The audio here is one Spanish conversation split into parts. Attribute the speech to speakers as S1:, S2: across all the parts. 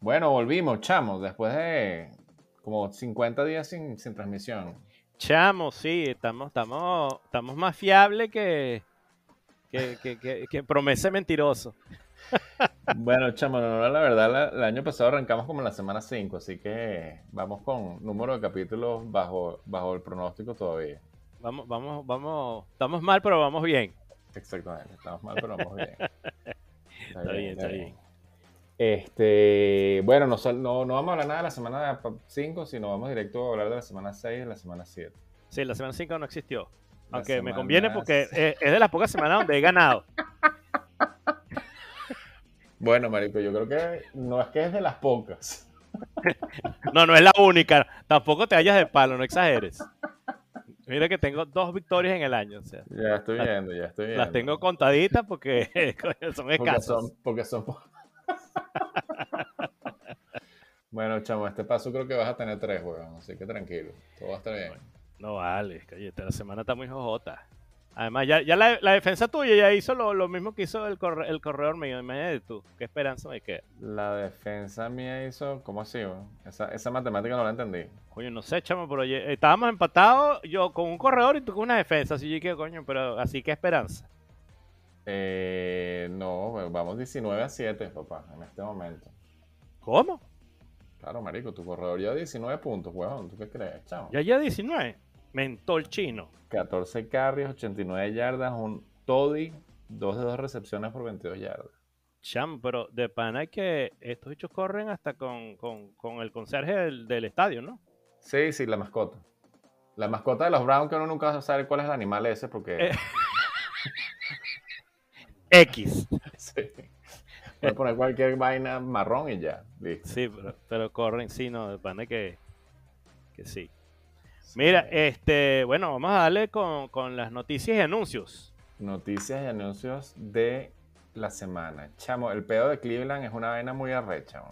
S1: Bueno, volvimos, chamos, después de como 50 días sin, transmisión.
S2: Chamo, sí, estamos, estamos, estamos más fiables que, que, promesa mentiroso.
S1: Bueno, chamo, la verdad, el año pasado arrancamos como en la semana 5, así que vamos con número de capítulos bajo, bajo el pronóstico todavía.
S2: Vamos, vamos, vamos, estamos mal, pero vamos bien.
S1: Exactamente, estamos mal, pero vamos bien.
S2: Está, bien, está bien.
S1: Este, bueno, no, no, no, vamos a hablar nada de la semana 5, sino vamos directo a hablar de la semana 6 y de la semana 7.
S2: Sí, la semana 5 no existió. Aunque me conviene porque es, de las pocas semanas donde he ganado.
S1: Bueno, Marico, yo creo que no es que es de las pocas.
S2: no, no es la única. Tampoco te hallas de palo, no exageres. Mira que tengo dos victorias en el año.
S1: ya estoy viendo, ya estoy viendo.
S2: Las tengo contaditas porque son escasas.
S1: Porque son, bueno, chamo, este paso creo que vas a tener tres, weón. Así que tranquilo. Todo va a estar bien.
S2: no vale, cállate. La semana está muy jojota. Además, ya, ya la, defensa tuya ya hizo lo, mismo que hizo el, el corredor mío. Imagínate tú, ¿qué esperanza me queda?
S1: La defensa mía hizo, ¿cómo así? Esa, esa matemática no la entendí.
S2: Coño, no sé, chamo, pero estábamos empatados yo con un corredor y tú con una defensa. Así yo que, coño, pero así que esperanza.
S1: Eh, no, vamos 19 a 7, papá, en este momento.
S2: ¿Cómo?
S1: Claro, marico, tu corredor ya 19 puntos, weón. ¿Tú qué crees, chamo?
S2: Ya ya 19. Mentol chino.
S1: 14 carries, 89 yardas, un Toddy, 2 de 2 recepciones por 22 yardas.
S2: Cham, pero de pana que estos bichos corren hasta con, el conserje del, estadio, ¿no?
S1: Sí, sí, la mascota. La mascota de los Browns que uno nunca sabe cuál es el animal ese porque...
S2: Eh. X.
S1: Sí. Puedes poner cualquier vaina marrón y ya.
S2: Sí, pero, corren, sí, no, de pana que, que sí. Mira, este, bueno, vamos a darle con, las noticias y anuncios.
S1: Noticias y anuncios de la semana. Chamo, el pedo de Cleveland es una vaina muy arrecha.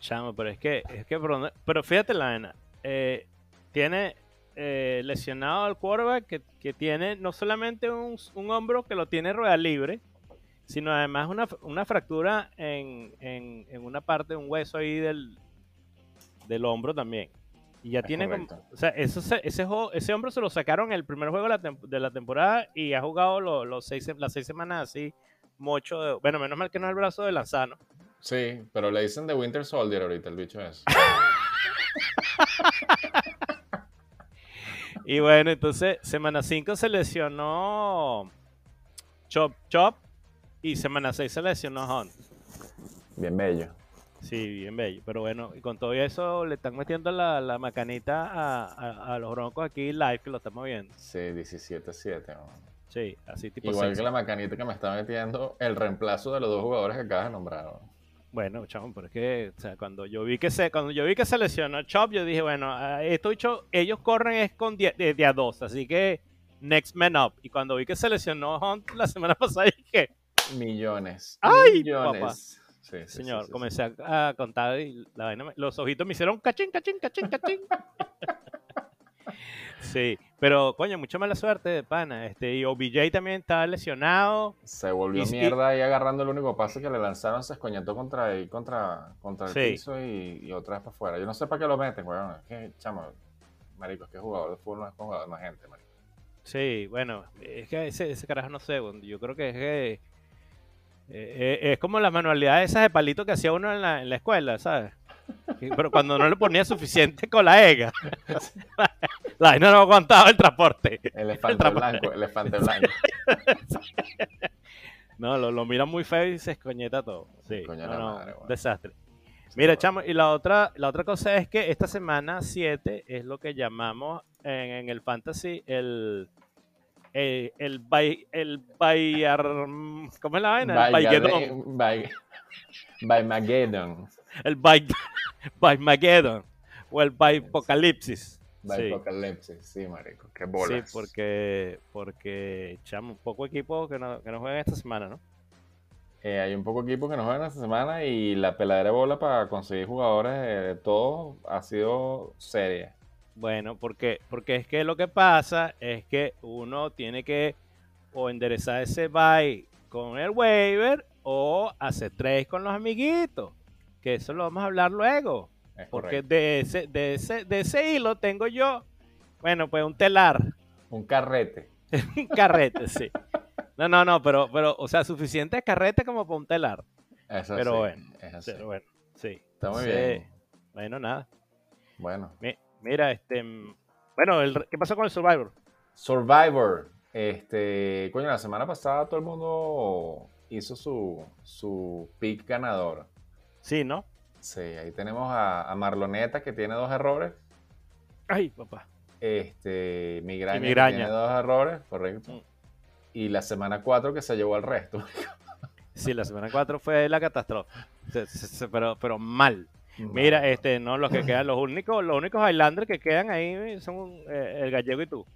S2: Chamo, pero es que, es que, pero fíjate la vaina. Eh, tiene eh, lesionado al quarterback que, tiene no solamente un, hombro que lo tiene rueda libre, sino además una, fractura en, una parte de un hueso ahí del, del hombro también. Y ya tiene como, o sea, ese, ese hombro se lo sacaron el primer juego de la, temporada y ha jugado los, seis, las seis semanas así, mucho. bueno, menos mal que no es el brazo de Lanzano.
S1: Sí, pero le dicen de Winter Soldier ahorita el bicho es.
S2: y bueno, entonces, semana 5 se lesionó Chop Chop y semana 6 se lesionó Hunt.
S1: Bien bello.
S2: Sí, bien bello. Pero bueno, y con todo eso le están metiendo la, macanita a, los broncos aquí live que lo estamos viendo.
S1: Sí, 17-7.
S2: Sí, así tipo.
S1: Igual que la macanita que me está metiendo el reemplazo de los dos jugadores que acabas de nombrar.
S2: Bueno, chamo, pero es que, o sea, cuando yo vi que se, cuando yo vi que se lesionó Chop, yo dije, bueno, esto dicho, ellos corren es con de, a dos, así que next man up. Y cuando vi que se lesionó Hunt la semana pasada, dije,
S1: millones.
S2: ¡Ay,
S1: millones.
S2: Señor, comencé a, contar y la vaina, los ojitos me hicieron cachín, cachín, cachín, cachín. sí, pero coño, mucha mala suerte de pana. Este, y OBJ también estaba lesionado.
S1: Se volvió mierda ahí agarrando el único pase que le lanzaron, se escoñetó contra, contra, contra el piso y, otra vez para afuera. Yo no sé para qué lo meten, weón. Es que, chamo, marico, es que jugador de fútbol no es jugador, más gente, marico.
S2: Sí, bueno, es que ese, ese carajo no sé, yo creo que es que eh, eh, es como las manualidades esas de palito que hacía uno en la, en la escuela, ¿sabes? Pero cuando no le ponía suficiente con la EGA, la no aguantaba el transporte.
S1: Elefante blanco, elefante blanco.
S2: No, lo, lo mira muy feo y se escoñeta todo. Sí, no, desastre. Mira, chamo, y la otra, la otra cosa es que esta semana 7 es lo que llamamos en, en el fantasy el eh, el by, el Bayar, ¿cómo es la vaina? El
S1: Baygedon. By, Mageddon.
S2: El by, by Mageddon. O el by Apocalipsis.
S1: By sí. sí, marico. Qué bolas.
S2: Sí, porque, porque echamos un poco equipo que no, que no juegan esta semana, ¿no?
S1: Eh, hay un poco equipo que no juegan esta semana y la peladera de bola para conseguir jugadores de todos ha sido seria.
S2: Bueno, porque, porque es que lo que pasa es que uno tiene que o enderezar ese buy con el waiver o hacer trade con los amiguitos. Que eso lo vamos a hablar luego. porque de ese, de, ese, de ese hilo tengo yo, bueno, pues un telar.
S1: Un carrete.
S2: un carrete, sí. No, no, no, pero, pero, o sea, suficiente carrete como para un telar. Eso pero bueno, Pero bueno, sí.
S1: Está muy bien.
S2: Bueno, nada.
S1: Bueno.
S2: Mira, este. Bueno, ¿qué pasó con el Survivor?
S1: Survivor. Este. Coño, la semana pasada todo el mundo hizo su, su pick ganador.
S2: Sí, ¿no?
S1: Sí, ahí tenemos a, Marloneta que tiene dos errores.
S2: Ay, papá.
S1: Este, Migraña, Que tiene dos errores, correcto. Mm. Y la semana 4 que se llevó al resto.
S2: sí, la semana 4 fue la catástrofe. pero, pero mal. Mira, este, no, los que quedan, los únicos, los únicos Highlanders que quedan ahí son eh, el gallego y tú.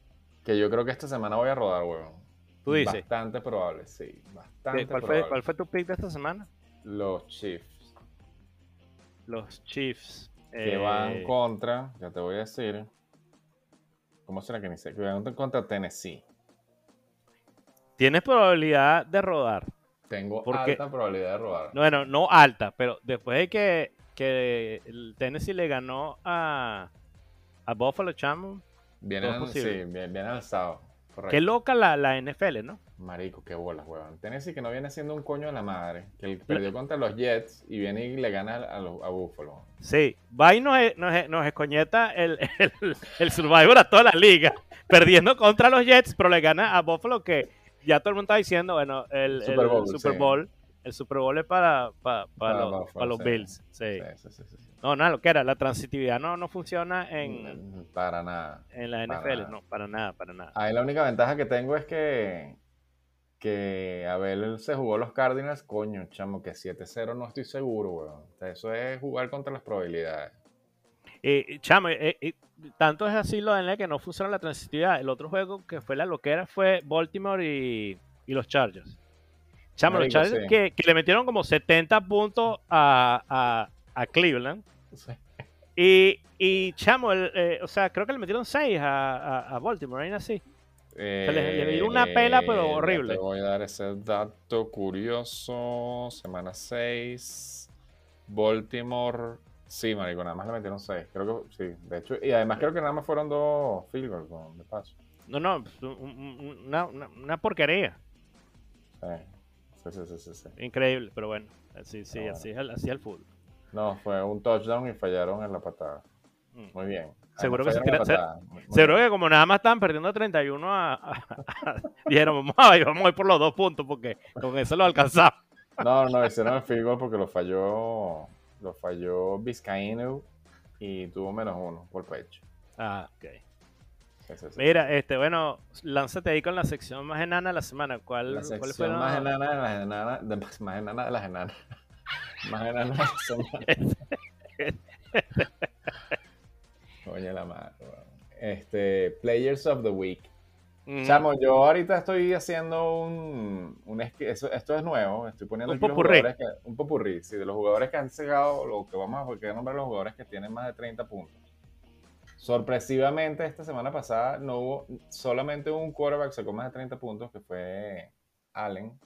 S1: Que yo creo que esta semana voy a rodar, huevón.
S2: ¿Tú dices?
S1: Bastante probable, sí. Bastante
S2: ¿Cuál,
S1: probable.
S2: Fue, ¿Cuál fue tu pick de esta semana?
S1: Los Chiefs.
S2: Los Chiefs.
S1: Que van eh, contra, ya te voy a decir. ¿Cómo será que ni sé? Que van contra Tennessee.
S2: Tienes probabilidad de rodar.
S1: Tengo alta probabilidad de rodar.
S2: Bueno, no alta, pero después de que que el Tennessee le ganó a, a Buffalo Chamo.
S1: Viene, sí, bien, bien alzado.
S2: Qué loca la, la, NFL, ¿no?
S1: Marico, qué bolas, weón. Tennessee que no viene siendo un coño de la madre. Que perdió contra los Jets y viene y le gana a, a Buffalo.
S2: Sí, va y nos, nos, nos escoñeta el, el, el, Survivor a toda la liga. perdiendo contra los Jets, pero le gana a Buffalo que ya todo el mundo está diciendo, bueno, el, Super Bowl. Super Bowl el Super Bowl es para, para, los, Bills. Sí. no, nada, lo que era, la transitividad no, no funciona en.
S1: Mm, para nada.
S2: En la NFL, no, para nada, para nada.
S1: Ahí la única ventaja que tengo es que. Que Abel se jugó los Cardinals, coño, chamo, que 7-0 no estoy seguro, weón. eso es jugar contra las probabilidades.
S2: Y, chamo, tanto es así lo de que no funciona la transitividad. El otro juego que fue la loquera fue Baltimore y, y los Chargers. Chamo, los Chargers que, le metieron como 70 puntos a, a, Cleveland. Y, y, chamo, eh, o sea, creo que le metieron 6 a, a, Baltimore, ahí así. se le, dio una pela, pero eh, horrible.
S1: Te voy a dar ese dato curioso. Semana 6. Baltimore. Sí, marico, nada más le metieron 6. Creo que sí, de hecho. Y además creo que nada más fueron dos field goals de paso.
S2: No, no, una, una, una porquería.
S1: Sí. Sí, sí, sí,
S2: Increíble, pero bueno, así, sí, así, es el, así el fútbol.
S1: No, fue un touchdown y fallaron en la patada. Mm. Muy bien.
S2: Seguro que, se seguro que como nada más estaban perdiendo 31 a, dijeron vamos a, ir, vamos a ir por los dos puntos porque con eso lo alcanzamos.
S1: No, no, hicieron el field goal porque lo falló lo falló Vizcaíno y tuvo menos uno por pecho.
S2: Ah, ok. Mira, este, bueno, lánzate ahí con la sección más enana de la semana. ¿Cuál,
S1: la sección fue más enana de las enanas, de, más enana de las enanas. más enana de la semana. Coño la madre. Este, Players of the Week. Chamo, yo ahorita estoy haciendo un, un esto, es nuevo, estoy poniendo
S2: un popurrí.
S1: un popurrí, sí, de los jugadores que han llegado, lo que vamos a porque nombrar los jugadores que tienen más de 30 puntos. Sorpresivamente, esta semana pasada no hubo solamente un quarterback sacó más de 30 puntos, que fue Allen.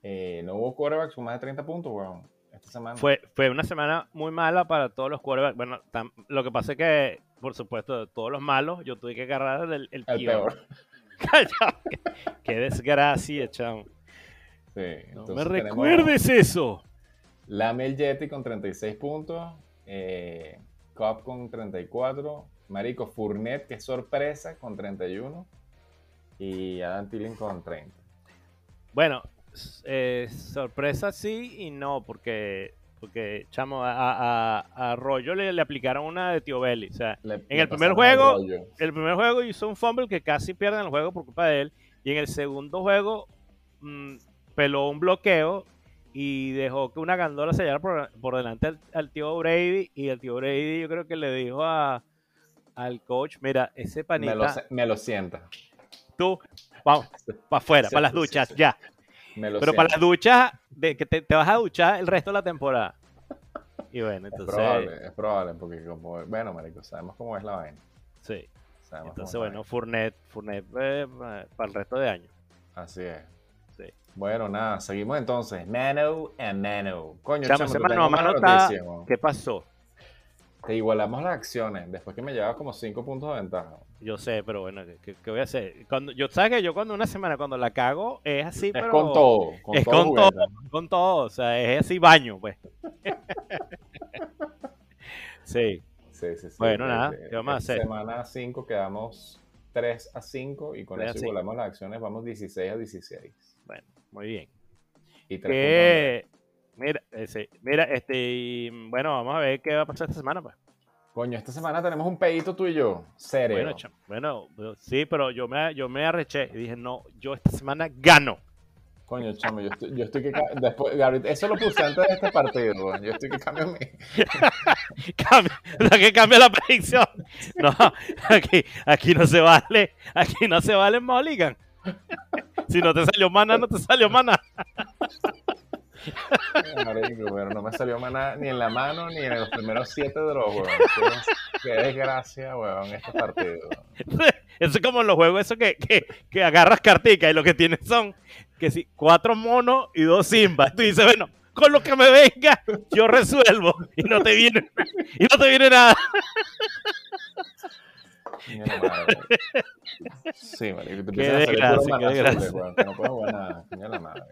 S1: Eh, no hubo quarterback con más de 30 puntos, weón, esta semana.
S2: Fue, fue una semana muy mala para todos los quarterbacks. Bueno, lo que pasa es que, por supuesto, de todos los malos, yo tuve que agarrar el, el, el peor. qué, desgracia, chamo.
S1: Sí,
S2: no me recuerdes eso.
S1: Lamel Jetty con 36 puntos. Eh, Cobb con 34, Marico Fournet, que sorpresa, con 31, y Adam Tilling con 30.
S2: Bueno, eh, sorpresa sí y no, porque, porque chamo, a, a, Rollo le, aplicaron una de Tío Belly. O sea, en el primer juego, el primer juego hizo un fumble que casi pierden el juego por culpa de él, y en el segundo juego mm, peló un bloqueo y dejó que una gandola se llevara por, delante al, tío Brady y el tío Brady yo creo que le dijo a, al coach, mira, ese panita...
S1: Me lo, me lo sienta.
S2: Tú, vamos, para afuera, para las duchas, ya. Pero para las duchas, de, que te, vas a duchar el resto de la temporada. Y bueno, entonces...
S1: Es probable, es probable, porque como, bueno, marico, sabemos cómo es la vaina.
S2: Sí. Entonces, bueno, Furnet, Furnet eh, para el resto de año.
S1: Así es. Bueno, nada, seguimos entonces. Mano and Mano. Coño,
S2: chamo, chamo mano, mano ¿Qué pasó?
S1: Te igualamos las acciones después que me llevaba como 5 puntos de ventaja.
S2: Yo sé, pero bueno, ¿qué, voy a hacer? Cuando, yo sabes que yo cuando una semana cuando la cago es así,
S1: es con todo.
S2: es con todo, con todo, o sea, es así baño, pues. sí.
S1: Sí, sí, sí.
S2: Bueno, nada, ¿qué vamos a hacer?
S1: Semana 5 quedamos 3 a 5 y con eso igualamos las acciones, vamos 16 a 16.
S2: Bueno, muy bien. Y 3 Mira, ese, mira, este, bueno, vamos a ver qué va a pasar esta semana, pues.
S1: Coño, esta semana tenemos un pedito tú y yo, serio.
S2: Bueno, bueno, sí, pero yo me, yo me arreché y dije, no, yo esta semana gano.
S1: Coño, chamo, yo estoy, yo estoy que después, eso lo puse antes de este partido, yo estoy que cambio mi.
S2: cambia, que cambia la predicción. No, aquí, aquí no se vale, aquí no se vale Mulligan. Si no te salió mana, no te salió mana
S1: no me salió maná ni en la mano ni en los primeros siete draws, weón. Qué, desgracia, weón, este partido.
S2: Eso es como en los juegos, eso que, que, que agarras cartica y lo que tienes son que si cuatro monos y dos simbas. Tú dices, bueno, con lo que me venga, yo resuelvo. Y no te viene, y no te viene nada.
S1: Sí, marico. Qué desgracia, qué desgracia. No puedo jugar nada. la madre.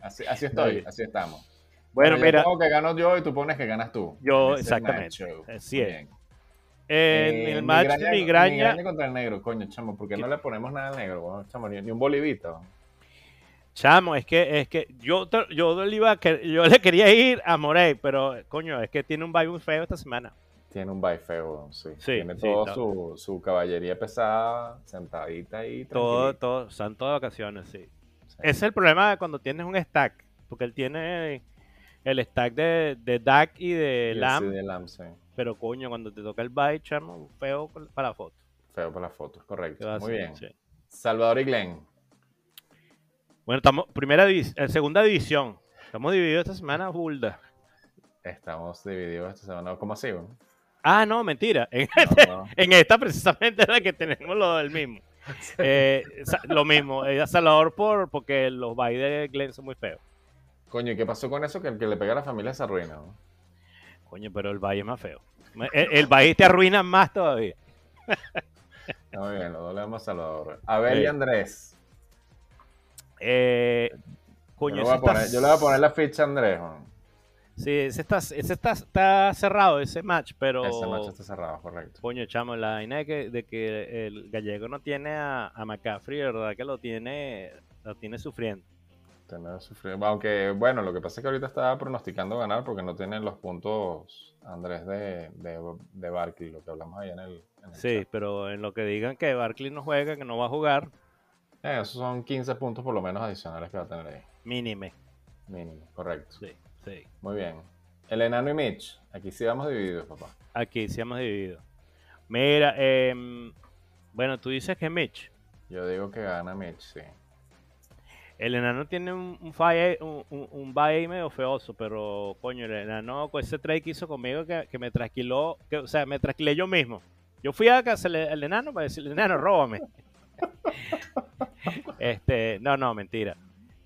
S1: Así, así, estoy, así estamos.
S2: Bueno, mira.
S1: Yo que gano yo y tú pones que ganas tú.
S2: Yo, exactamente. Así es. En el match migraña, migraña,
S1: migraña, contra el negro, coño, chamo, porque no le ponemos nada al negro, chamo, ni, un bolivito.
S2: Chamo, es que es que yo yo le iba yo le quería ir a Morey, pero coño, es que tiene un bye muy feo esta semana.
S1: Tiene un bye feo, sí. tiene toda su, su, caballería pesada, sentadita ahí.
S2: Todo, todo, son todas vacaciones, sí. Ese es el problema cuando tienes un stack, porque él tiene el stack de, de Dak y de Lam. Pero coño, cuando te toca el bye, chamo, feo para la foto.
S1: Feo para la foto, correcto. Muy bien. Salvador y Glenn.
S2: Bueno, estamos primera eh, segunda división. Estamos divididos esta semana, Bulda.
S1: Estamos divididos esta semana, ¿cómo así?
S2: Ah, no, mentira. En, en esta precisamente es la que tenemos lo del mismo. Eh, lo mismo, es Salvador por, porque los bailes de Glenn son muy feos.
S1: Coño, ¿y qué pasó con eso? Que el que le pega a la familia se arruina.
S2: Coño, pero el valle es más feo. El, el te arruina más todavía.
S1: Muy bien, lo dolemos a Salvador. Abel y Andrés.
S2: Eh, coño,
S1: yo, le voy a poner la ficha a Andrés.
S2: Sí, ese está, ese está, está cerrado, ese match, pero...
S1: Ese match está cerrado, correcto.
S2: Coño, chamo, la vaina de que, de que el gallego no tiene a, a McCaffrey, ¿verdad? Que lo tiene, lo tiene sufriendo.
S1: Tiene sufriendo. Aunque, bueno, lo que pasa es que ahorita está pronosticando ganar porque no tiene los puntos Andrés de, de, de Barkley, lo que hablamos ahí en el...
S2: sí, pero en lo que digan que Barkley no juega, que no va a jugar...
S1: Eh, esos son 15 puntos por lo menos adicionales que va a tener ahí.
S2: Mínime.
S1: Mínimo, correcto.
S2: Sí. Sí.
S1: Muy bien. El enano y Mitch. Aquí sí vamos divididos, papá.
S2: Aquí sí vamos divididos. Mira, eh, bueno, tú dices que Mitch.
S1: Yo digo que gana Mitch, sí.
S2: El enano tiene un, un, un, un, ahí medio feoso, pero coño, el enano con ese trade que hizo conmigo que, que me trasquiló, que, o sea, me trasquilé yo mismo. Yo fui a casa el enano para decirle, enano, róbame. este, no, no, mentira.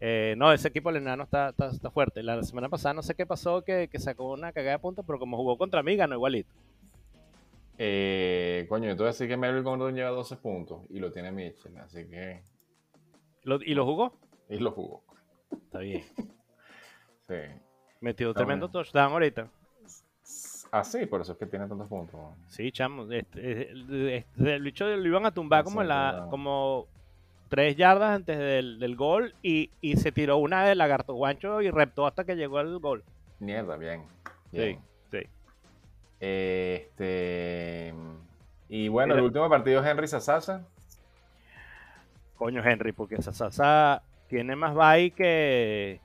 S2: Eh, no, ese equipo el enano está, está, fuerte. La semana pasada no sé qué pasó, que, sacó una cagada de puntos, pero como jugó contra mí, ganó igualito.
S1: Eh, coño, yo te voy a decir que Melvin Gordon lleva 12 puntos y lo tiene Mitchell, así que...
S2: ¿Y lo jugó?
S1: Y lo jugó.
S2: Está bien.
S1: sí.
S2: Metió tremendo touchdown ahorita.
S1: Ah, sí, por eso es que tiene tantos puntos.
S2: Sí, chamo. Este, este, el bicho lo iban a tumbar como en la... como tres yardas antes del, gol y, se tiró una de lagarto guancho y reptó hasta que llegó al gol.
S1: Mierda, bien.
S2: Sí, sí.
S1: Este. Y bueno, el último partido es Henry Sasasa.
S2: Coño, Henry, porque Sasasa tiene más bye que,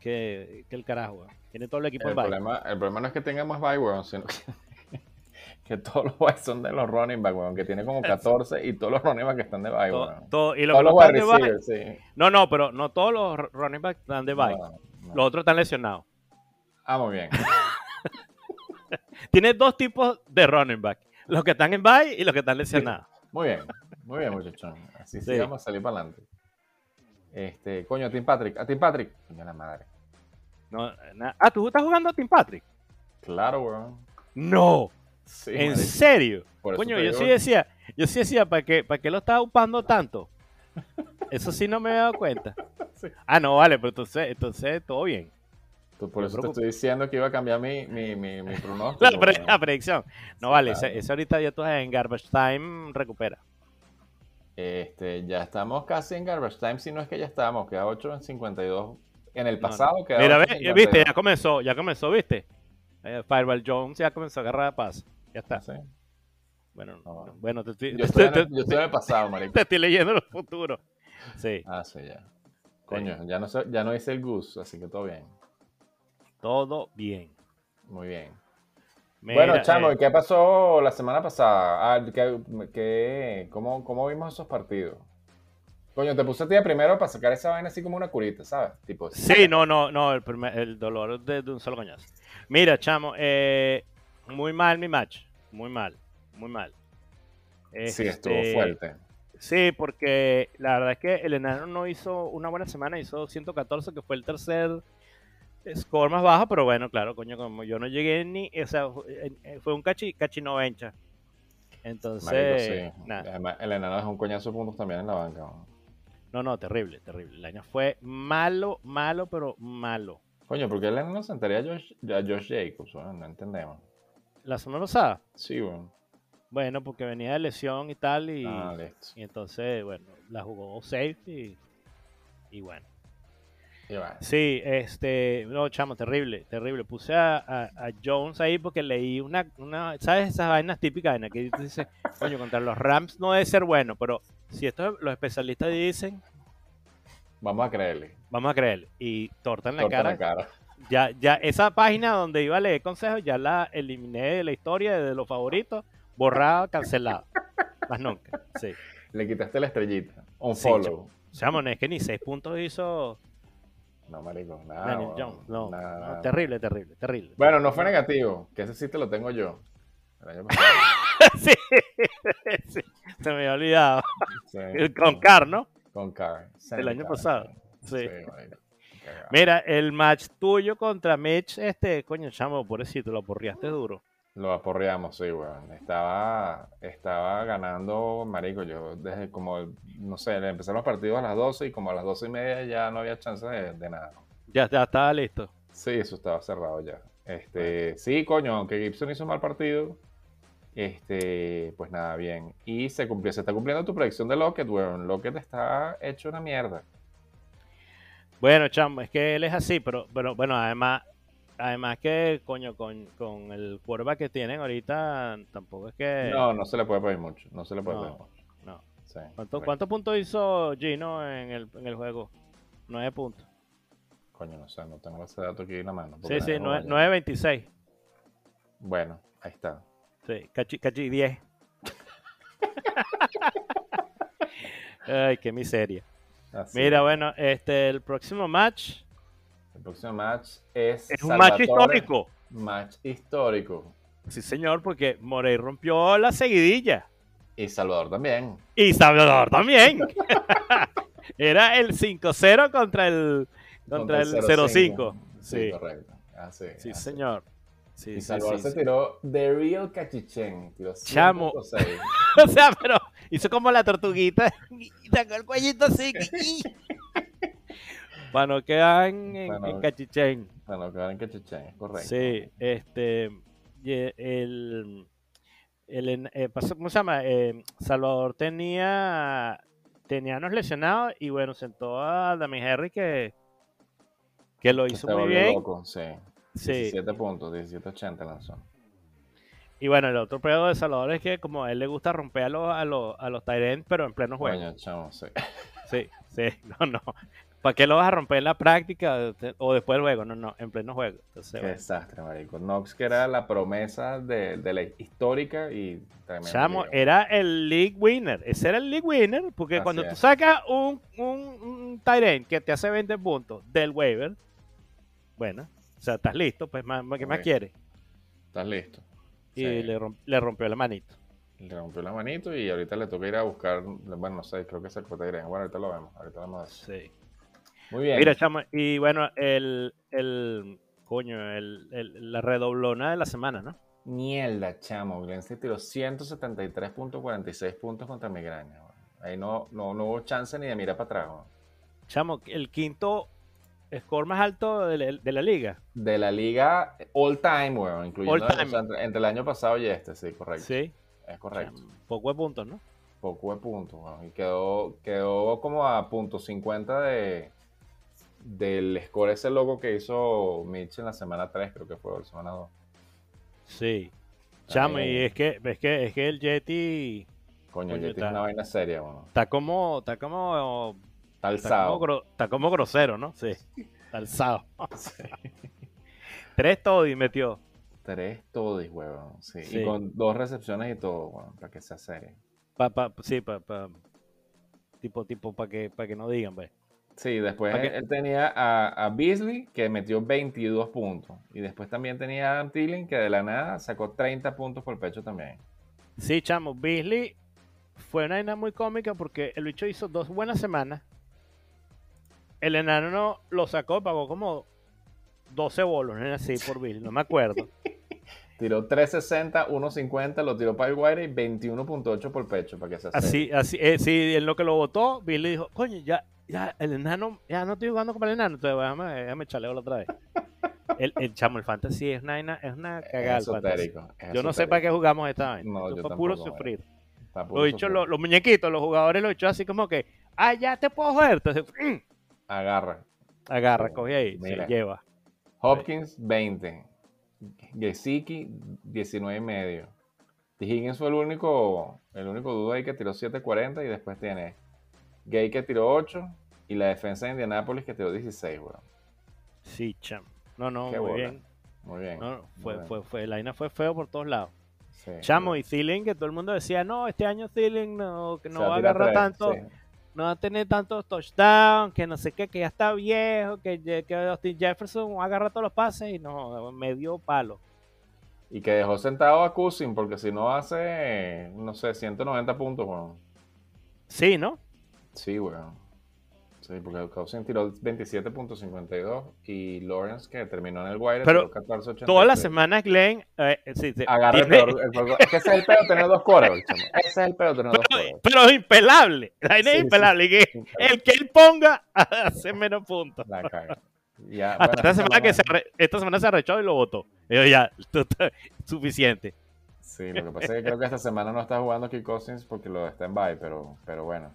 S2: que, el carajo. Tiene todo el equipo
S1: el problema, El problema no es que tenga más bye, weón, sino que que todos los bye son de los running back, weón, que tiene como 14 y todos los running back están de bye, weón.
S2: y todos los wide receivers, sí. No, no, pero no todos los running back están de bye. Los otros están lesionados.
S1: Ah, muy bien.
S2: tiene dos tipos de running back. los que están en bye y los que están lesionados.
S1: Muy bien, muy bien, muchachos. Así sí. vamos a salir para adelante. Este, coño, a Tim Patrick, a Tim Patrick. Coño, la madre.
S2: No, ah, ¿tú estás jugando a Tim Patrick?
S1: Claro, weón.
S2: No. ¿En serio? Coño, yo sí decía, yo sí decía, ¿para qué, ¿para qué lo estaba upando tanto? Eso sí no me había dado cuenta. Ah, no, vale, pero entonces, entonces todo bien.
S1: por eso te estoy diciendo que iba a cambiar mi, mi, mi, mi pronóstico.
S2: la, predicción. No, vale, eso ahorita ya tú en Garbage Time recupera.
S1: Este, ya estamos casi en Garbage Time, si no es que ya estamos, queda 8 en 52. En el pasado
S2: no, Mira, viste, ya comenzó, ya comenzó, viste. Eh, Fireball Jones ya comenzó a agarrar de paz. Ya está. ¿Ah, bueno, bueno
S1: te estoy, yo, estoy en el, yo estoy en el pasado, marico.
S2: Te estoy leyendo el futuro. Sí.
S1: Ah, sí, ya. Coño, ya no, ya no hice el Goose, así que todo bien.
S2: Todo bien.
S1: Muy bien. bueno, Chamo, eh, ¿qué pasó la semana pasada? Ah, ¿qué, cómo, ¿Cómo vimos esos partidos? Coño, te puse a ti primero para sacar esa vaina así como una curita, ¿sabes? Tipo,
S2: sí, no, no, no, el, el dolor de, de, un solo coñazo. Mira, chamo, eh, muy mal mi match, muy mal, muy mal.
S1: sí, estuvo este, fuerte.
S2: Sí, porque la verdad es que el enano no hizo una buena semana, hizo 114, que fue el tercer score más bajo, pero bueno, claro, coño, como yo no llegué ni, o sea, fue un cachi, cachi novencha. Entonces,
S1: nada. el enano es un coñazo de puntos también en la banca.
S2: ¿no? no, terrible, terrible. El año fue malo, malo, pero malo.
S1: Coño, porque el enano se enteré a Josh, a Josh Jacobs, no entendemos.
S2: ¿La semana pasada?
S1: Sí, bueno.
S2: Bueno, porque venía de lesión y tal, y,
S1: ah,
S2: y entonces, bueno, la jugó safe y, y bueno. Sí, este, no, chamo, terrible, terrible. Puse a, a, Jones ahí porque leí una, una, ¿sabes? Esas vainas típicas en que dice, coño, contra los Rams no debe ser bueno, pero si esto los especialistas dicen...
S1: Vamos a creerle.
S2: Vamos a creerle. Y torta en la, cara, la cara. Ya, ya, esa página donde iba a leer consejos, ya la eliminé de la historia, de los favoritos borrado, cancelado. Más nunca, sí.
S1: Le quitaste la estrellita. Un follow.
S2: Sí, o sea, es que ni seis puntos hizo.
S1: No, marico, nada.
S2: no, terrible, terrible, terrible.
S1: Bueno, no fue negativo, que ese sí te lo tengo yo.
S2: sí, sí, se me había olvidado. Con Car, ¿no?
S1: Con Car.
S2: El año pasado. Sí. Mira, el match tuyo contra Mitch, este, coño, chamo, pobrecito, lo porriaste duro.
S1: Lo aporreamos, sí, weón. Estaba, estaba ganando, marico, yo desde como, no sé, empecé los partidos a las 12 y como a las 12 y media ya no había chance de, nada.
S2: Ya, ya estaba listo.
S1: Sí, eso estaba cerrado ya. Este, sí, coño, aunque Gibson hizo un mal partido, este, pues nada, bien. Y se cumplió, se está cumpliendo tu predicción de Lockett, weón. Lockett está hecho una mierda.
S2: Bueno, chamo, es que él es así, pero, pero bueno, además además que, coño, con, con el curva que tienen ahorita, tampoco es que...
S1: No, no se le puede pedir mucho, no se le puede pedir mucho.
S2: No. ¿Cuántos puntos hizo Gino en el, en el juego? Nueve puntos.
S1: Coño, no sé, no tengo ese dato aquí en la mano.
S2: Sí, sí, 9.26.
S1: Bueno, ahí está.
S2: Sí, cachi, cachi 10. Ay, qué miseria. Mira, bueno, este, el próximo match
S1: el próximo match es.
S2: Es un match histórico.
S1: Match histórico.
S2: Sí, señor, porque Morey rompió la seguidilla.
S1: Y Salvador también.
S2: Y Salvador también. Era el 5-0 contra el contra, el 0-5.
S1: Sí, correcto.
S2: sí, señor.
S1: Sí, y Salvador se tiró The Real Cachichen.
S2: Chamo. o sea, pero hizo como la tortuguita y sacó el cuellito así. Para no quedar en, en, Cachichén.
S1: Para no quedar en Cachichén, correcto.
S2: Sí, este. El. el eh, ¿Cómo se llama? Eh, Salvador tenía. Tenía unos lesionados y bueno, sentó a Dami Harry que. Que lo hizo muy bien.
S1: Loco, sí. sí. 17 puntos, 17-80 lanzó.
S2: Y bueno, el otro pedo de Salvador es que como a él le gusta romper a los, a los, a los pero en pleno juego.
S1: Coño, chamo, sí.
S2: Sí, sí, no, no. ¿Para qué lo vas a romper en la práctica o después del juego? No, no, en pleno juego.
S1: qué desastre, marico. Knox, que era la promesa de, la histórica y
S2: tremendo. Chamo, era el league winner. Ese era el league winner, porque cuando tú sacas un, un, que te hace 20 puntos del waiver, bueno, o sea, estás listo, pues, ¿qué más quieres?
S1: Estás listo.
S2: Y le, rompió la manito.
S1: Le rompió la manito y ahorita le toca ir a buscar, bueno, no sé, creo que se corta Bueno, ahorita lo vemos, ahorita lo vemos.
S2: Sí.
S1: Muy bien.
S2: Mira, chamo, y bueno, el, el coño, el, el, la redoblona de la semana, ¿no?
S1: Mierda, chamo. se tiró 173.46 puntos contra Migraña. Ahí no, no, no, hubo chance ni de mirar para atrás.
S2: Chamo, el quinto score más alto de la, liga.
S1: De la liga all time, weón, incluyendo entre, el año pasado y este, sí, correcto.
S2: Sí.
S1: Es correcto.
S2: poco de puntos, ¿no?
S1: Poco de puntos, weón. Y quedó, quedó como a punto 50 de, del score ese loco que hizo Mitch en la semana 3, creo que fue, la semana 2.
S2: Sí. Chamo, y es que, es que, es que el Yeti.
S1: Coño, el Yeti es una vaina seria, weón.
S2: Está como, está como Está como, grosero, ¿no? Sí. Está alzado. Tres todis metió.
S1: Tres todis, huevón. Sí. Y con dos recepciones y todo, huevón, para que sea serio.
S2: Pa, pa, sí, para pa, tipo, tipo, para que, para que no digan, pues.
S1: Sí, después él, tenía a, a, Beasley que metió 22 puntos. Y después también tenía a Adam Thielen que de la nada sacó 30 puntos por pecho también.
S2: Sí, chamo, Beasley fue una vaina muy cómica porque el bicho hizo dos buenas semanas el enano lo sacó, pagó como 12 bolos, ¿no? así por Bill, no me acuerdo.
S1: tiró 360, 150, lo tiró para el wire y 21.8 por pecho, para que se
S2: Así, así, eh, sí, en lo que lo votó, Bill le dijo, coño, ya, ya, el enano, ya no estoy jugando con el enano, entonces déjame, déjame chaleo otra vez. el, el, chamo, el fantasy es una, es una cagada.
S1: esotérico,
S2: yo no sé para qué jugamos esta vaina. No, yo puro sufrir. Lo dicho, los, los, muñequitos, los jugadores lo dicho así como que, ah, ya te puedo joder. Entonces, mm,
S1: Agarra.
S2: Agarra, coge ahí, se lleva.
S1: Hopkins, 20. Gesicki, 19 y medio. Higgins fue el único, el único duda ahí que tiró 7.40 y después tiene Gay que tiró 8 y la defensa de Indianapolis que tiró 16, weón.
S2: Sí, cham. No, no, muy bien.
S1: Muy bien.
S2: No, fue, fue, fue, la INA fue feo por todos lados. Chamo y Thielen, que todo el mundo decía, no, este año Thielen no, que no va a agarrar tanto no va a tener tantos touchdowns, que no sé qué, que ya está viejo, que, que Austin Jefferson agarra todos los pases y no, me dio palo.
S1: Y que dejó sentado a Cousin, porque si no hace, no sé, 190 puntos, weón.
S2: Sí, ¿no?
S1: Sí, weón. Sí, porque Cousin tiró 27.52 y Lawrence, que terminó en el wire,
S2: tiró 14.83. Todas las semanas Glenn... Eh, sí,
S1: Agarra el peor, Es que ese es el peor tener dos coros, Ese es el peor tener dos
S2: coros. Pero es impelable. La es impelable. que el que él ponga hace menos puntos. La caga. Ya, Hasta esta, semana que se esta semana se arrechó y lo votó. Digo, ya, suficiente.
S1: Sí, lo que pasa es que creo que esta semana no está jugando Kirk Cousins porque lo está en bye, pero, pero bueno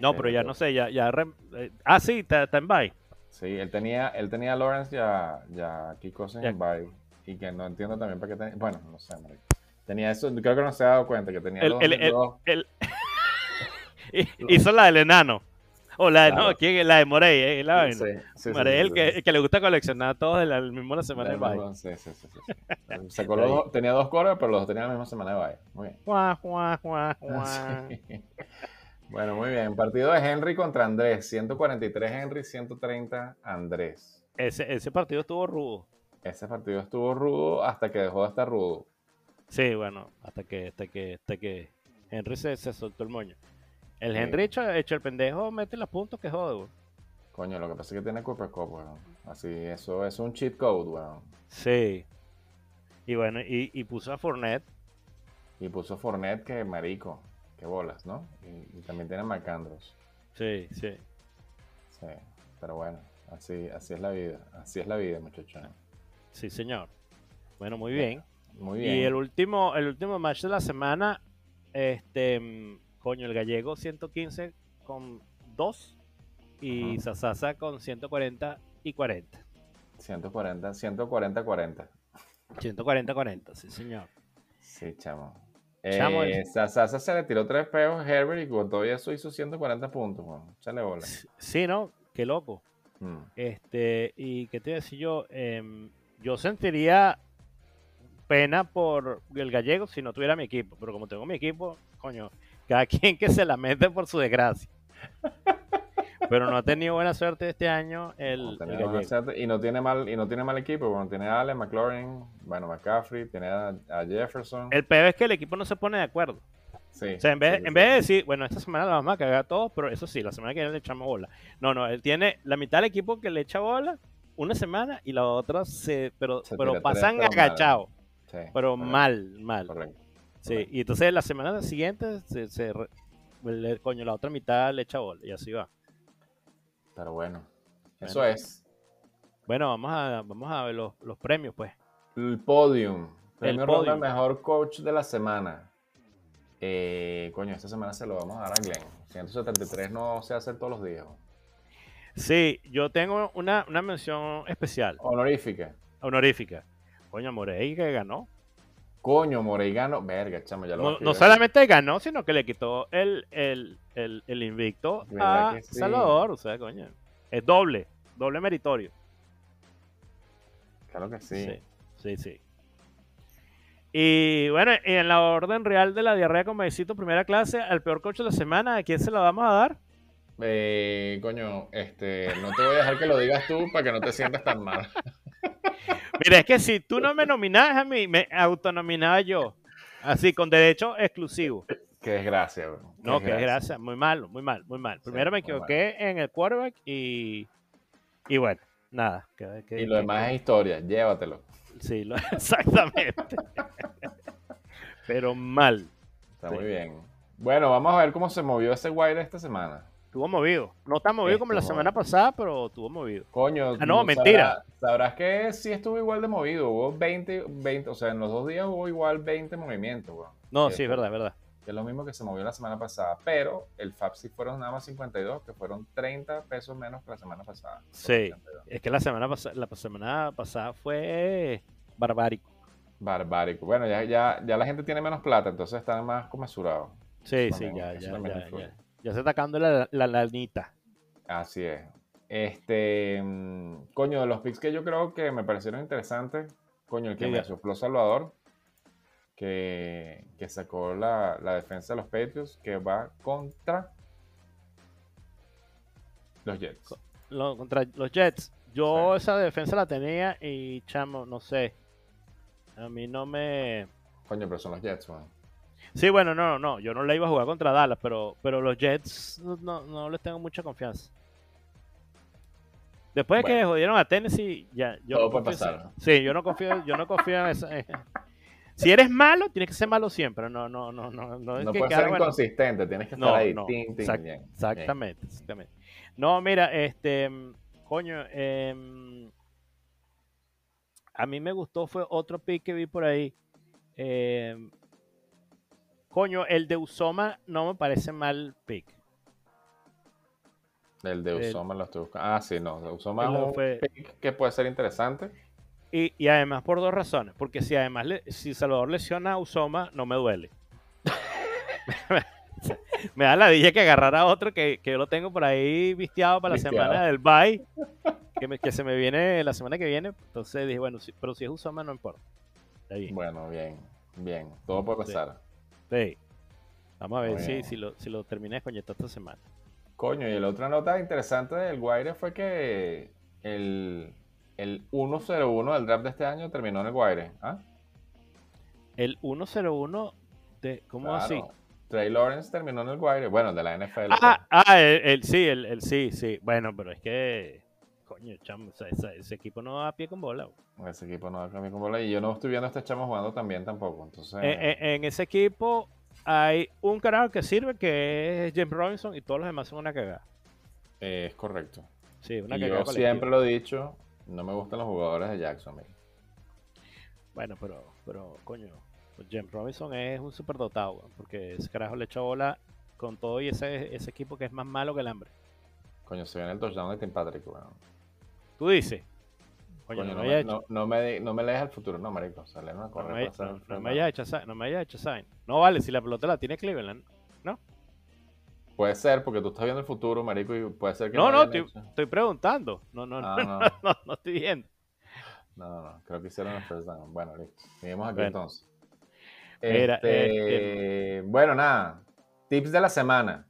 S2: no, pero ya no sé, ya, ya eh, ah, sí, está, en bye.
S1: Sí, él tenía, él tenía a Lawrence ya, ya Kiko en bye. Y que no entiendo también para qué tenía. Bueno, no sé, Tenía eso, creo que no se ha dado cuenta que tenía el, dos,
S2: el, Hizo la del enano. O la de, no, ¿quién? La de Morey, ¿eh? La sí, sí, Morey, el, que, que, le gusta coleccionar todos de la misma semana de bye.
S1: Sí, sí, sí. sí, tenía dos coros, pero los dos tenían la misma semana de bye. Muy bien.
S2: Juá, juá, juá.
S1: Bueno, muy bien. Partido de Henry contra Andrés. 143 Henry, 130 Andrés.
S2: Ese, ese partido estuvo rudo.
S1: Ese partido estuvo rudo hasta que dejó de estar rudo.
S2: Sí, bueno, hasta que, hasta que, hasta que Henry se, soltó el moño. El Henry hecho, el pendejo mete los puntos que jode, weón.
S1: Coño, lo que pasa es que tiene Cooper Cup, weón. Así, eso es un cheat code, weón.
S2: Sí. Y bueno, y, y puso a Fournette.
S1: Y puso a Fournette que marico. Qué bolas, ¿no? Y, también tiene Macandros.
S2: Sí, sí.
S1: Sí, pero bueno, así, así es la vida. Así es la vida, muchachos.
S2: Sí, señor. Bueno, muy bien.
S1: Muy bien.
S2: Y el último, el último match de la semana, este, mm, coño, el gallego 115 con 2 y Sasasa con 140 y 40.
S1: 140, 140, 40.
S2: 140, 40, sí, señor.
S1: Sí, chamo. Eh, Sasa se le tiró tres peos a Herbert y con todo eso hizo 140 puntos. Bueno, bola.
S2: Sí, ¿no? Qué loco. Mm. Este, y qué te decía yo, em, yo sentiría pena por el gallego si no tuviera mi equipo, pero como tengo mi equipo, coño, cada quien que se la mete por su desgracia. Pero no ha tenido buena suerte este año el,
S1: y no tiene mal y no tiene mal equipo. Bueno, tiene a Allen, McLaurin, bueno, McCaffrey, tiene a, Jefferson.
S2: El peor es que el equipo no se pone de acuerdo. Sí, o sea, en vez, en vez de decir, bueno, esta semana la vamos a cagar a todos, pero eso sí, la semana que viene le echamos bola. No, no, él tiene la mitad del equipo que le echa bola una semana y la otra se, pero, pero pasan agachados. pero mal, mal. Correcto. Sí, y entonces la semana siguiente se, se coño, la otra mitad le echa bola y así va.
S1: Pero bueno, eso es.
S2: Bueno, vamos a, vamos a ver los, premios, pues.
S1: El podium. Premio el podium. mejor coach de la semana. Eh, coño, esta semana se lo vamos a dar a Glenn. 173 no se hace todos los días.
S2: Sí, yo tengo una, mención especial.
S1: Honorífica.
S2: Honorífica. Coño, Morey que ganó.
S1: Coño, Morey ganó. Verga, chamo, ya
S2: lo No, solamente ganó, sino que le quitó el, el, el, invicto a Salvador. O sea, coño. Es doble, doble meritorio.
S1: Claro que sí.
S2: Sí, sí, sí. Y bueno, en la orden real de la diarrea con maicito primera clase, al peor coche de la semana, ¿a quién se la vamos a dar?
S1: Eh, coño, este, no te voy a dejar que lo digas tú para que no te sientas tan mal.
S2: Mira, es que si tú no me nominabas a mí, me autonominaba yo. Así, con derecho exclusivo.
S1: Qué desgracia, bro.
S2: no, qué desgracia. Muy malo, muy mal, muy mal. Primero me equivoqué en el quarterback y, y bueno, nada.
S1: y lo demás es historia, llévatelo.
S2: Sí, exactamente. Pero mal.
S1: Está muy bien. Bueno, vamos a ver cómo se movió ese wire esta semana.
S2: Estuvo movido. No está movido como la semana pasada, pero estuvo movido.
S1: Coño.
S2: Ah, no, mentira.
S1: Sabrás, que sí estuvo igual de movido. Hubo 20, 20, o sea, en los dos días hubo igual 20 movimientos,
S2: No, sí, es verdad, es verdad.
S1: Que es lo mismo que se movió la semana pasada, pero el FAB sí fueron nada más 52, que fueron 30 pesos menos que la semana pasada.
S2: Sí, es que la semana, pasada, la semana pasada fue barbárico.
S1: Barbárico. Bueno, ya, ya, ya la gente tiene menos plata, entonces están más comesurados.
S2: Sí, sí, ya, ya, ya, ya se está acabando la, la lanita.
S1: Así es. Este, mm, coño, de los picks que yo creo que me parecieron interesantes, coño, el que me sufló Salvador, que, que sacó la, la, defensa de los Patriots, que va contra los Jets.
S2: contra los Jets. Yo esa defensa la tenía y, chamo, no sé. A mí no me...
S1: Coño, pero son los Jets, man.
S2: Sí, bueno, no, no, yo no le iba a jugar contra Dallas, pero, pero los Jets no, no les tengo mucha confianza. Después de que jodieron a Tennessee, ya, yo
S1: Todo puede pasar.
S2: Sí, yo no confío, yo no confío en eso. Si eres malo, tienes que ser malo siempre. No, no, no, no. No,
S1: no puedes ser inconsistente, tienes que estar ahí.
S2: exactamente, exactamente. No, mira, este, coño, eh, a mí me gustó fue otro pick que vi por ahí. Eh, Coño, el de Usoma no me parece mal pick.
S1: El de Usoma lo estoy buscando. Ah, sí, no. Usoma es un pick que puede ser interesante.
S2: Y, además por dos razones. Porque si además si Salvador lesiona a Usoma, no me duele. me da la dije que agarrar a otro que, yo lo tengo por ahí vistiado para la semana del bye. Que, que, se me viene la semana que viene. Entonces dije, bueno, pero si es Usoma no importa.
S1: Bueno, bien, bien. Todo puede pasar.
S2: Sí. Vamos a ver si, si, lo, si lo terminé con esta semana.
S1: Coño, y la otra nota interesante del Guaire fue que el, el 101 del draft de este año terminó en el Guaire. ¿ah?
S2: El 101 de. ¿Cómo así?
S1: Trey Lawrence terminó en el Guaire. Bueno, de la NFL.
S2: Ah, ah el, sí, el, el, sí, sí. Bueno, pero es que. Coño, chamo, ese, equipo no va a pie con bola.
S1: Ese equipo no va a pie con bola. Y yo no estoy viendo a este chamo jugando también tampoco. Entonces...
S2: En, ese equipo hay un carajo que sirve que es James Robinson y todos los demás son una cagada.
S1: es correcto. Sí, una cagada. Yo siempre lo he dicho, no me gustan los jugadores de Jacksonville.
S2: Bueno, pero, pero coño, James Robinson es un superdotado, porque ese carajo le echa bola con todo y ese, ese equipo que es más malo que el hambre.
S1: Coño, se viene el touchdown de Tim Patrick, bueno.
S2: Tú dices.
S1: Coño, no, me, no, no, me, no me lees al futuro, no, marico. Una
S2: no, me, no, me hayas hecho, no me hayas hecho sign. No vale, si la pelota la tiene Cleveland, ¿no?
S1: Puede ser, porque tú estás viendo el futuro, marico, y puede ser que
S2: no. No, estoy, estoy, preguntando. No, no, no, no, no, estoy viendo.
S1: No, no, creo que hicieron el first down. Bueno, listo. Seguimos aquí entonces. Este, eh, bueno, nada. Tips de la semana.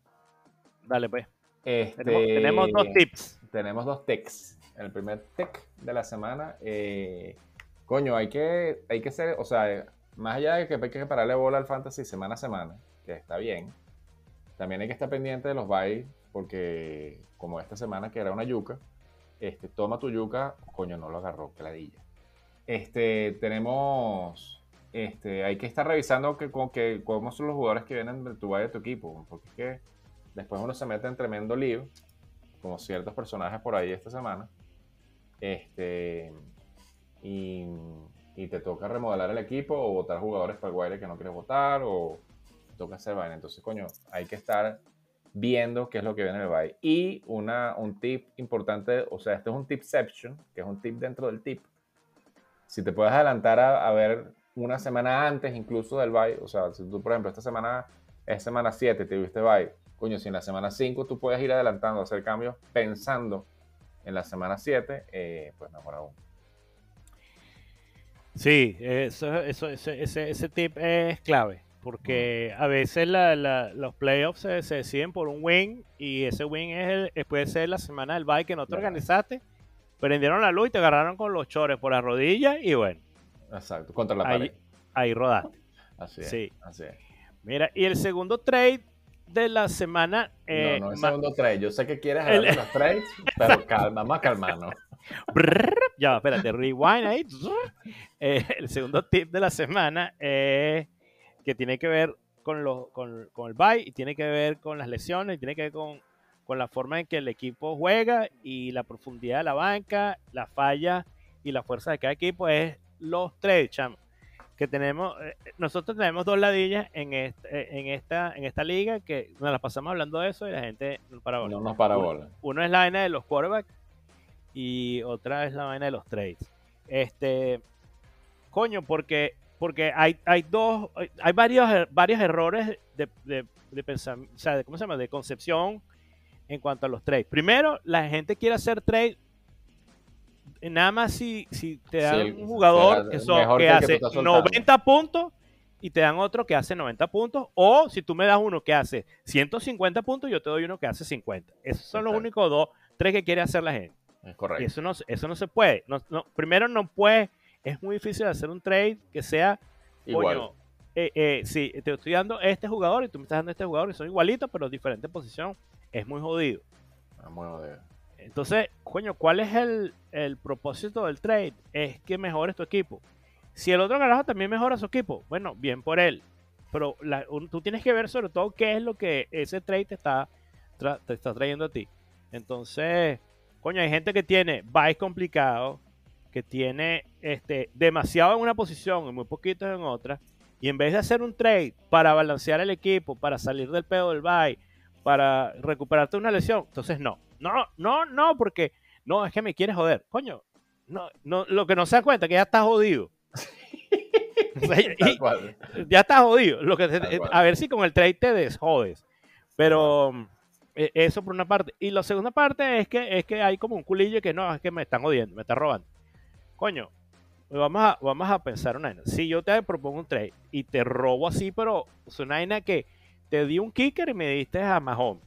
S2: Dale, pues.
S1: Este,
S2: tenemos, dos tips.
S1: Tenemos dos tips. El primer tip de la semana, eh, coño, hay que, hay que ser, o sea, más allá de que hay que pararle bola al fantasy semana a semana, que está bien, también hay que estar pendiente de los buys, porque como esta semana que era una yuca, este, toma tu yuca, coño, no lo agarró, que. Este, tenemos, este, hay que estar revisando que, con, que, cómo son los jugadores que vienen de tu buy de tu equipo, porque es que después uno se mete en tremendo lío, como ciertos personajes por ahí esta semana, este, y, te toca remodelar el equipo o votar jugadores para el wire que no quieres votar o toca hacer vaina. Entonces, coño, hay que estar viendo qué es lo que viene en el. Y una, un tip importante, o sea, este es un tipception, que es un tip dentro del tip. Si te puedes adelantar a, ver una semana antes incluso del buy, o sea, si tú, por ejemplo, esta semana es semana 7, te viste buy, coño, si en la semana 5 tú puedes ir adelantando, hacer cambios pensando en la semana 7, eh, pues mejor aún.
S2: Sí, eso, eso, ese, ese tip es clave. Porque a veces los playoffs se, deciden por un win y ese win es el, puede ser la semana del bye que no te organizaste. Prendieron la luz y te agarraron con los chores por la rodilla y bueno.
S1: Exacto, contra la
S2: ahí,
S1: pared.
S2: Ahí rodaste.
S1: Así es. Sí. Así es.
S2: Mira, y el segundo trade de la semana.
S1: Eh, no, no el segundo trade. Yo sé que quieres hablar de los trades, pero calma, más calmano.
S2: ya, espérate, rewind ahí. Eh, el segundo tip de la semana es que tiene que ver con, con, el bye y tiene que ver con las lesiones y tiene que ver con, la forma en que el equipo juega y la profundidad de la banca, la falla y la fuerza de cada equipo es los tres, chamos. Que tenemos, eh, nosotros tenemos dos ladillas en, este, en, esta, en esta liga que nos las pasamos hablando de eso y la gente
S1: no para bola. No nos para bola.
S2: Uno, es la vaina de los quarterbacks y otra es la vaina de los trades. Este, coño, porque porque hay, hay dos, hay varios, er, varios errores de, de, de pensamiento, o sea, ¿cómo se llama? De concepción en cuanto a los trades. Primero, la gente quiere hacer trade nada más si, si te dan un jugador que, que, hace 90 puntos y te dan otro que hace 90 puntos, o si tú me das uno que hace 150 puntos, yo te doy uno que hace 50. Esos son los únicos dos, tres que quiere hacer la gente.
S1: Es correcto.
S2: Y eso no, eso no se puede. No, no, primero, no puedes es muy difícil hacer un trade que sea, Igual. coño, eh, eh, sí, te estoy dando este jugador y tú me estás dando este jugador y son igualitos, pero diferente posición. Es muy jodido.
S1: Es muy jodido.
S2: Entonces, coño, ¿cuál es el, propósito del trade? Es que mejores tu equipo. Si el otro carajo también mejora su equipo, bueno, bien por él. Pero tú tienes que ver sobre todo qué es lo que ese trade te está, te está trayendo a ti. Entonces, coño, hay gente que tiene buys complicados, que tiene este, demasiado en una posición y muy poquito en otra, y en vez de hacer un trade para balancear el equipo, para salir del pedo del bye, para recuperarte una lesión, entonces no, no, no, no, porque no, es que me quieres joder, coño, no, no, lo que no se da cuenta que ya estás jodido. ya estás jodido. Lo que a ver si con el trade te desjodes. Pero e, eso por una parte. Y la segunda parte es que es que hay como un culillo que no, es que me están jodiendo, me están robando coño, vamos a, vamos a pensar una vaina. Si yo te propongo un trade y te robo así, pero es una vaina que te di un kicker y me diste a Mahomes.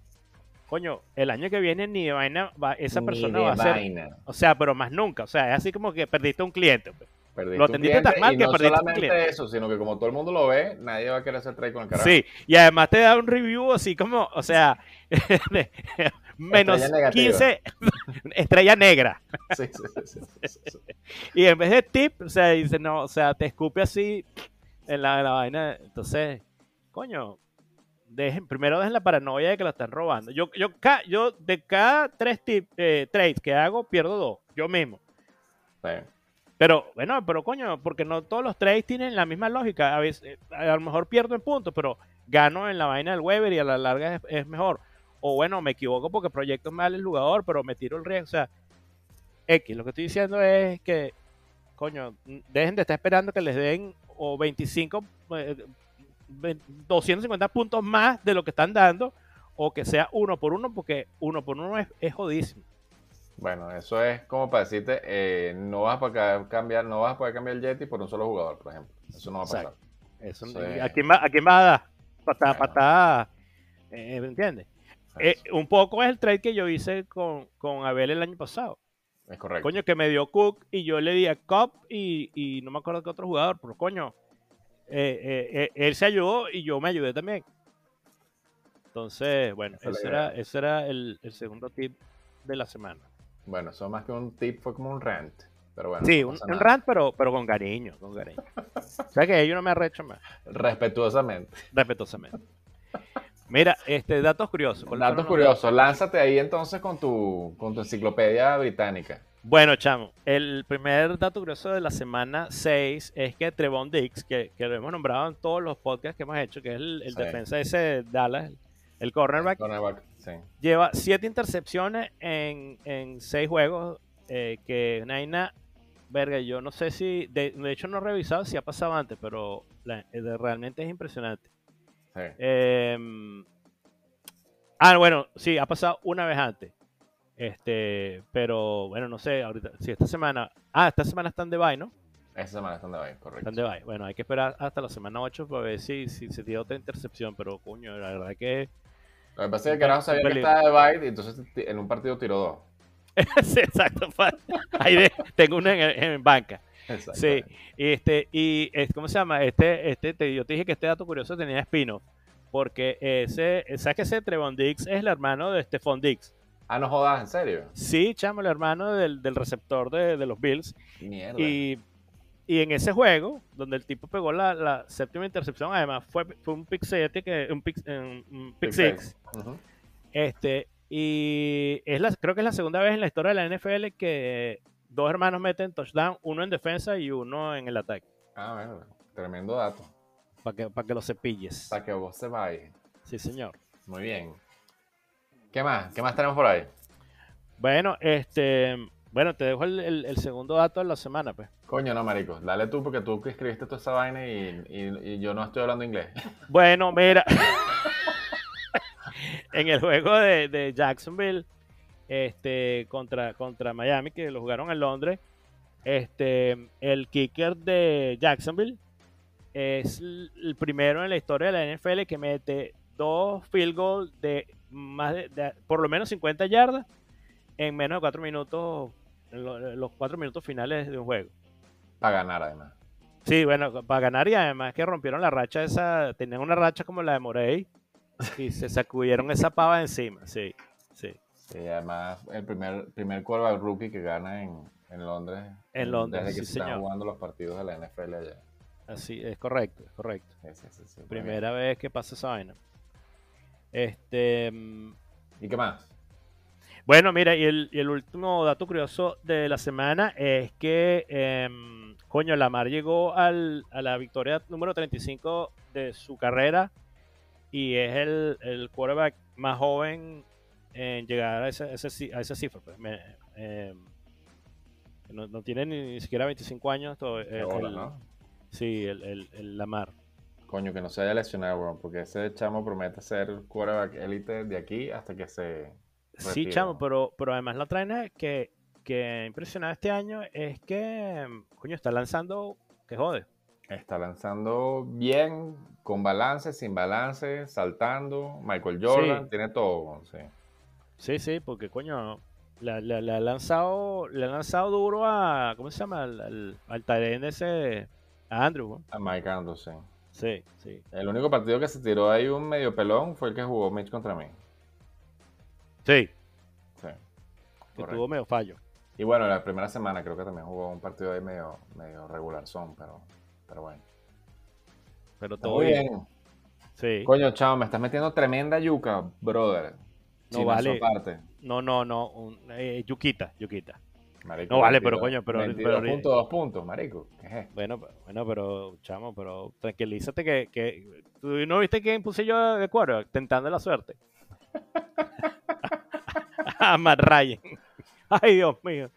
S2: Coño, el año que viene ni de vaina va, esa persona va a ser. O sea, pero más nunca. O sea, es así como que perdiste un cliente. Pues.
S1: lo atendiste tan mal que no perdiste solamente un cliente. eso, sino que como todo el mundo lo ve, nadie va a querer hacer trade con el carajo.
S2: Sí, y además te da un review así como, o sea, menos 15 estrella negra. y en vez de tip, o sea, dice, no, o sea, te escupe así en la, vaina. Entonces, coño, dejen, primero dejen la paranoia de que lo están robando. Yo, yo, yo de cada tres tip, eh, trades que hago, pierdo dos, yo mismo. Pero, bueno, pero coño, porque no todos los trades tienen la misma lógica. A veces, a lo mejor pierdo en puntos, pero gano en la vaina del Weber y a la larga es mejor o bueno, me equivoco porque proyecto mal el jugador, pero me tiro el riesgo. O sea, X, lo que estoy diciendo es que, coño, dejen de estar esperando que les den o 25, 250 eh, puntos más de lo que están dando, o que sea uno por uno, porque uno por uno es, es jodísimo.
S1: Bueno, eso es como para decirte, eh, no vas a poder cambiar, no vas a poder cambiar el Yeti por un solo jugador, por ejemplo. Eso no va a pasar.
S2: Eso, ¿a, quién va, ¿A quién va a dar? Patada, patada, eh, ¿me entiendes? Eh, un poco es el trade que yo hice con, con Abel el año pasado.
S1: Es correcto.
S2: Coño, que me dio Cook y yo le di a Cobb y, y no me acuerdo qué otro jugador, pero coño, eh, eh, eh, él se ayudó y yo me ayudé también. Entonces, bueno, ese era, ese era el, el, segundo tip de la semana.
S1: Bueno, eso más que un tip fue como un rant. Pero bueno,
S2: sí, un, rant, pero, pero con cariño, con cariño. o sea que yo no me arrecho más.
S1: Respetuosamente.
S2: Respetuosamente. Mira, este, datos curiosos.
S1: Datos curiosos. Lánzate ahí entonces con tu, con tu enciclopedia británica.
S2: Bueno, chamo, el primer dato curioso de la semana 6 es que Trevon Dix, que, lo hemos nombrado en todos los podcasts que hemos hecho, que es el, el defensa ese de Dallas, el cornerback, lleva 7 intercepciones en, en 6 juegos, eh, que Naina, verga, yo no sé si, de, hecho no he revisado si ha pasado antes, pero realmente es impresionante. Em, ah, bueno, sí, ha pasado una vez antes. Este, pero bueno, no sé, ahorita, si esta semana. Ah, esta semana están de bye, ¿no?
S1: Esta semana están de bye, correcto.
S2: Están de bye. Bueno, hay que esperar hasta la semana 8 para ver si, si se tiene otra intercepción, pero coño, la verdad que.
S1: Lo que pasa es que Carajo sabía que estaba de bye y entonces en un partido tiró dos.
S2: sí, exacto. Ahí tengo uno en, banca. Sí, y este, y ¿cómo se llama? Este, este, yo te dije que este dato curioso tenía espino, porque ese, ¿sabes que ese Trevon Dix es el hermano de Stephon Dix?
S1: Ah, no jodas, ¿en serio?
S2: Sí, chamo, el hermano del, receptor de, los Bills. Mierda. Y, en ese juego, donde el tipo pegó la, séptima intercepción, además fue, fue un pick 7, que, un pick, un pick, six. Este, y es la, creo que es la segunda vez en la historia de la NFL que dos hermanos meten touchdown, uno en defensa y uno en el ataque.
S1: Ah, bueno, tremendo dato.
S2: Para que, para que lo cepilles.
S1: Para que vos se vaya.
S2: Sí, señor.
S1: Muy bien. ¿Qué más? ¿Qué más tenemos por ahí?
S2: Bueno, este. Bueno, te dejo el, segundo dato de la semana, pues.
S1: Coño, no, marico. Dale tú, porque tú que escribiste toda esa vaina y, yo no estoy hablando inglés.
S2: Bueno, mira. en el juego de, Jacksonville este, contra, contra Miami, que lo jugaron en Londres, este, el kicker de Jacksonville es el primero en la historia de la NFL que mete dos field goals de más de, por lo menos 50 yardas en menos de 4 minutos, los 4 minutos finales de un juego.
S1: Para ganar, además.
S2: Sí, bueno, para ganar y además que rompieron la racha esa, tenían una racha como la de Morey y se sacudieron esa pava encima, sí, sí.
S1: Sí, además el primer, primer quarterback rookie que gana en, en Londres.
S2: En Londres,
S1: Desde que se están jugando los partidos de la NFL allá.
S2: Así, es correcto, es correcto. Primera vez que pasa esa vaina. Este.
S1: ¿Y qué más?
S2: Bueno, mira, y el, último dato curioso de la semana es que, eh, coño, Lamar llegó al, a la victoria número 35 de su carrera y es el, el quarterback más joven en llegar a esa, a esa cifra. Pues. Em, no, tiene ni, siquiera 25 años. Todo, ¿no? Sí, el, el Lamar.
S1: Coño, que no se haya lesionado, bro, porque ese chamo promete ser quarterback élite de aquí hasta que se.
S2: Sí, chamo, pero, pero además la traena que, que impresionado este año es que, coño, está lanzando, que jode.
S1: Está lanzando bien, con balance, sin balance, saltando. Michael Jordan, tiene todo, sí.
S2: Sí, sí, porque, coño, le, ha lanzado le ha lanzado duro a, ¿cómo se llama? Al, al, ese, a Andrew.
S1: A Mike Andrews, sí.
S2: Sí, sí.
S1: El único partido que se tiró ahí un medio pelón fue el que jugó Mitch contra mí.
S2: Sí. Sí. Que tuvo medio fallo.
S1: Y bueno, la primera semana creo que también jugó un partido ahí medio, medio regular son, pero, pero bueno.
S2: Pero todo bien.
S1: Sí. Coño, chao, me estás metiendo tremenda yuca, brother.
S2: No vale. No, no, no. Eh, yuquita, yuquita no vale, pero coño, pero.
S1: 22 pero, puntos, dos puntos, marico.
S2: Bueno, bueno, pero, chamo, pero tranquilízate que. que ¿Tú no viste quién puse yo de cuadro? Tentando la suerte. a Matt Ryan. Ay, Dios mío.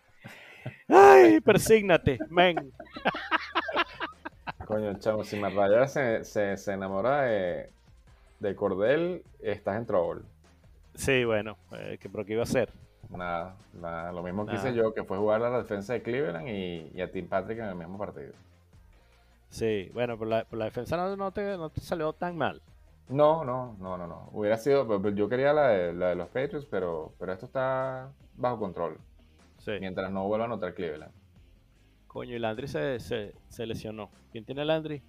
S2: Ay, persígnate, men.
S1: Coño, chamo, si Matt Ryan se, se, se enamora de, de Cordell, estás en trouble.
S2: Sí, bueno, eh, ¿pero qué iba a hacer?
S1: Nada, nada, lo mismo que hice yo, que fue jugar a la defensa de Cleveland y, a Tim Patrick en el mismo partido.
S2: Sí, bueno, por la, la defensa no, te, no, te, salió tan mal.
S1: No, no, no, no, no. Hubiera sido, yo quería la de, la de los Patriots, pero, pero esto está bajo control. Sí. Mientras no vuelva a anotar Cleveland.
S2: Coño, y Landry se, se, lesionó. ¿Quién tiene Landry?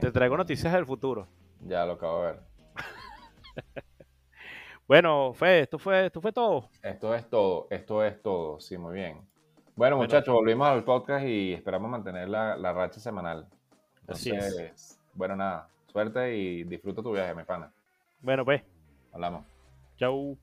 S2: te traigo noticias del futuro.
S1: Ya lo acabo de ver.
S2: bueno, Fe, esto fue, esto fue todo.
S1: Esto es todo, esto es todo, sí, muy bien. Bueno, muchachos, volvimos al podcast y esperamos mantener la, la racha semanal. Así es. Bueno, nada, suerte y disfruta tu viaje, mi pana.
S2: Bueno, pues.
S1: Hablamos.
S2: Chau.